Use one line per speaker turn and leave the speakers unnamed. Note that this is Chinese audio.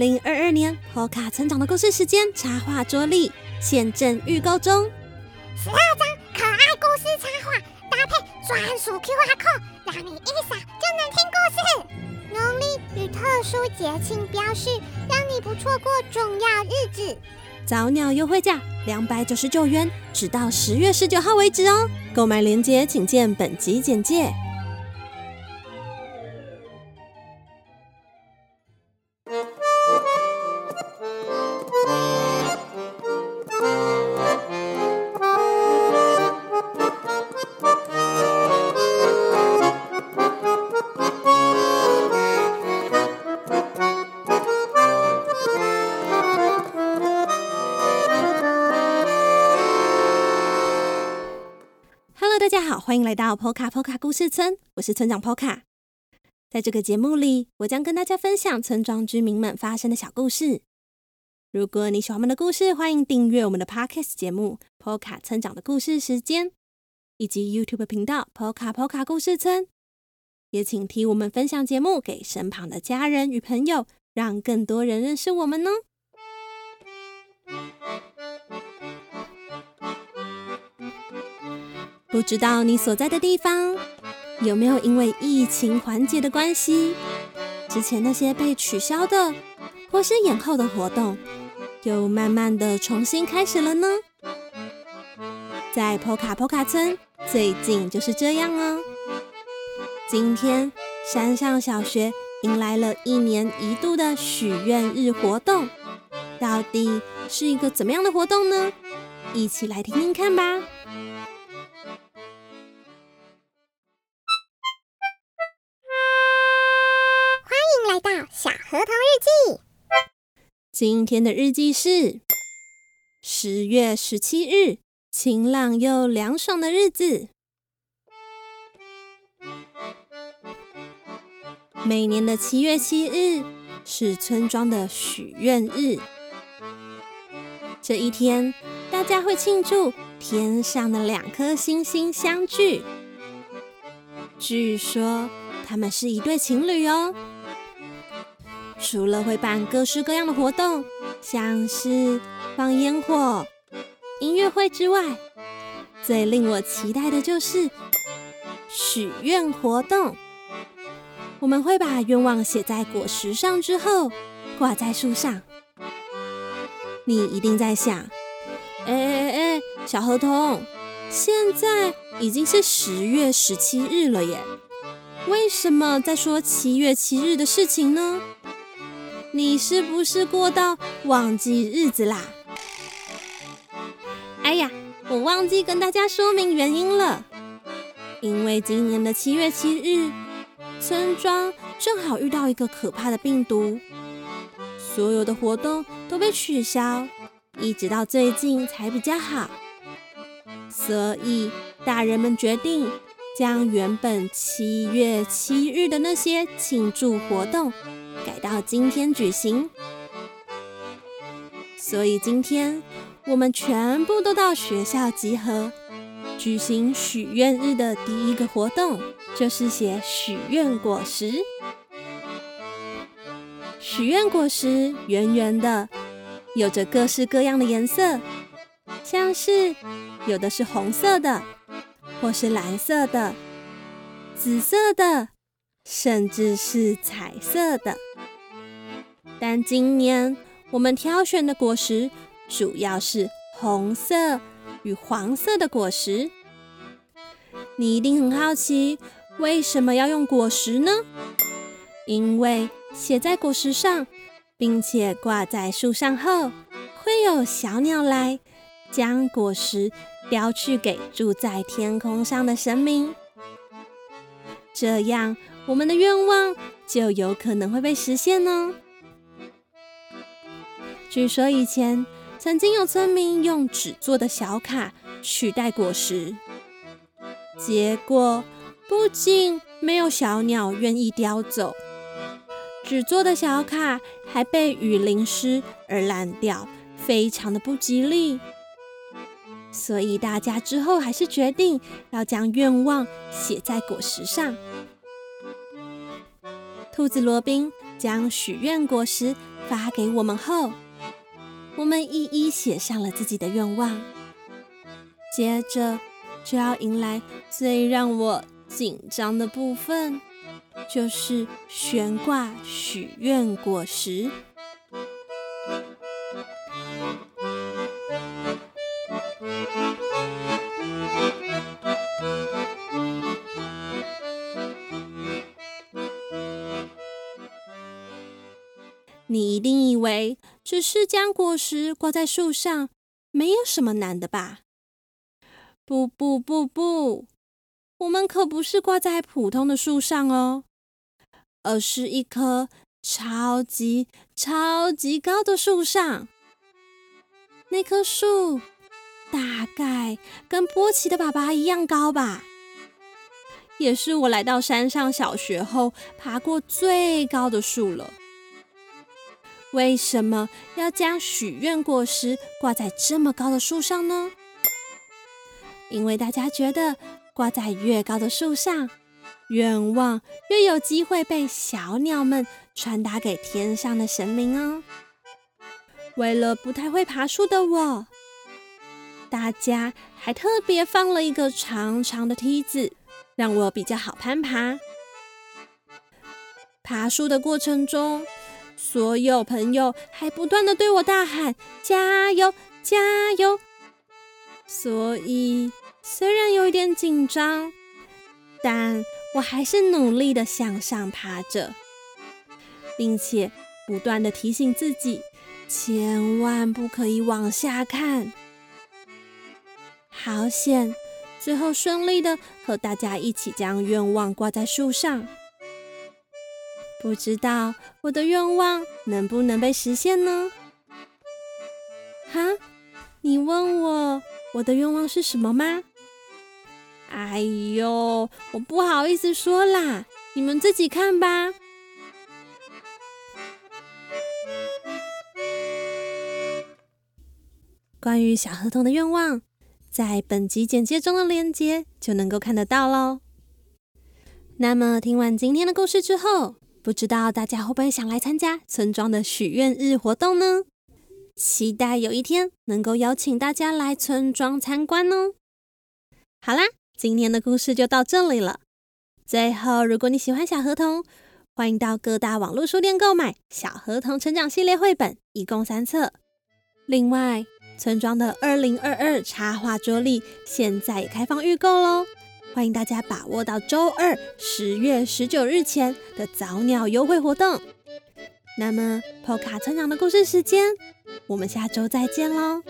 零二二年波卡成长的故事时间插画桌历，现正预购中。
十二张可爱故事插画，搭配专属 QR code，让你一扫就能听故事。农历与特殊节庆标示，让你不错过重要日子。
早鸟优惠价两百九十九元，直到十月十九号为止哦。购买链接请见本集简介。欢迎来到 Poka Poka 故事村，我是村长 Poka。在这个节目里，我将跟大家分享村庄居民们发生的小故事。如果你喜欢我们的故事，欢迎订阅我们的 Podcast 节目《Poka 村长的故事时间》，以及 YouTube 频道 Poka Poka 故事村。也请替我们分享节目给身旁的家人与朋友，让更多人认识我们哦。不知道你所在的地方有没有因为疫情缓解的关系，之前那些被取消的或是延后的活动，又慢慢的重新开始了呢？在 Poka Poka 村，最近就是这样哦。今天山上小学迎来了一年一度的许愿日活动，到底是一个怎么样的活动呢？一起来听听看吧。今天的日记是十月十七日，晴朗又凉爽的日子。每年的七月七日是村庄的许愿日，这一天大家会庆祝天上的两颗星星相聚。据说他们是一对情侣哦。除了会办各式各样的活动，像是放烟火、音乐会之外，最令我期待的就是许愿活动。我们会把愿望写在果实上之后，挂在树上。你一定在想，哎哎哎，小河童，现在已经是十月十七日了耶，为什么在说七月七日的事情呢？你是不是过到忘记日子啦？哎呀，我忘记跟大家说明原因了。因为今年的七月七日，村庄正好遇到一个可怕的病毒，所有的活动都被取消，一直到最近才比较好。所以大人们决定将原本七月七日的那些庆祝活动。改到今天举行，所以今天我们全部都到学校集合，举行许愿日的第一个活动，就是写许愿果实。许愿果实圆圆的，有着各式各样的颜色，像是有的是红色的，或是蓝色的、紫色的。甚至是彩色的，但今年我们挑选的果实主要是红色与黄色的果实。你一定很好奇，为什么要用果实呢？因为写在果实上，并且挂在树上后，会有小鸟来将果实叼去给住在天空上的神明，这样。我们的愿望就有可能会被实现哦。据说以前曾经有村民用纸做的小卡取代果实，结果不仅没有小鸟愿意叼走，纸做的小卡还被雨淋湿而烂掉，非常的不吉利。所以大家之后还是决定要将愿望写在果实上。兔子罗宾将许愿果实发给我们后，我们一一写上了自己的愿望。接着就要迎来最让我紧张的部分，就是悬挂许愿果实。你一定以为只是将果实挂在树上，没有什么难的吧？不不不不，我们可不是挂在普通的树上哦，而是一棵超级超级高的树上。那棵树大概跟波奇的爸爸一样高吧，也是我来到山上小学后爬过最高的树了。为什么要将许愿果实挂在这么高的树上呢？因为大家觉得挂在越高的树上，愿望越有机会被小鸟们传达给天上的神明哦。为了不太会爬树的我，大家还特别放了一个长长的梯子，让我比较好攀爬。爬树的过程中。所有朋友还不断的对我大喊：“加油，加油！”所以虽然有一点紧张，但我还是努力的向上爬着，并且不断的提醒自己，千万不可以往下看。好险，最后顺利的和大家一起将愿望挂在树上。不知道我的愿望能不能被实现呢？哈，你问我我的愿望是什么吗？哎呦，我不好意思说啦，你们自己看吧。关于小河童的愿望，在本集简介中的链接就能够看得到喽。那么听完今天的故事之后，不知道大家会不会想来参加村庄的许愿日活动呢？期待有一天能够邀请大家来村庄参观哦。好啦，今天的故事就到这里了。最后，如果你喜欢小河童，欢迎到各大网络书店购买《小河童成长系列》绘本，一共三册。另外，村庄的二零二二插画桌历现在也开放预购喽。欢迎大家把握到周二十月十九日前的早鸟优惠活动。那么，破卡成长的故事时间，我们下周再见喽。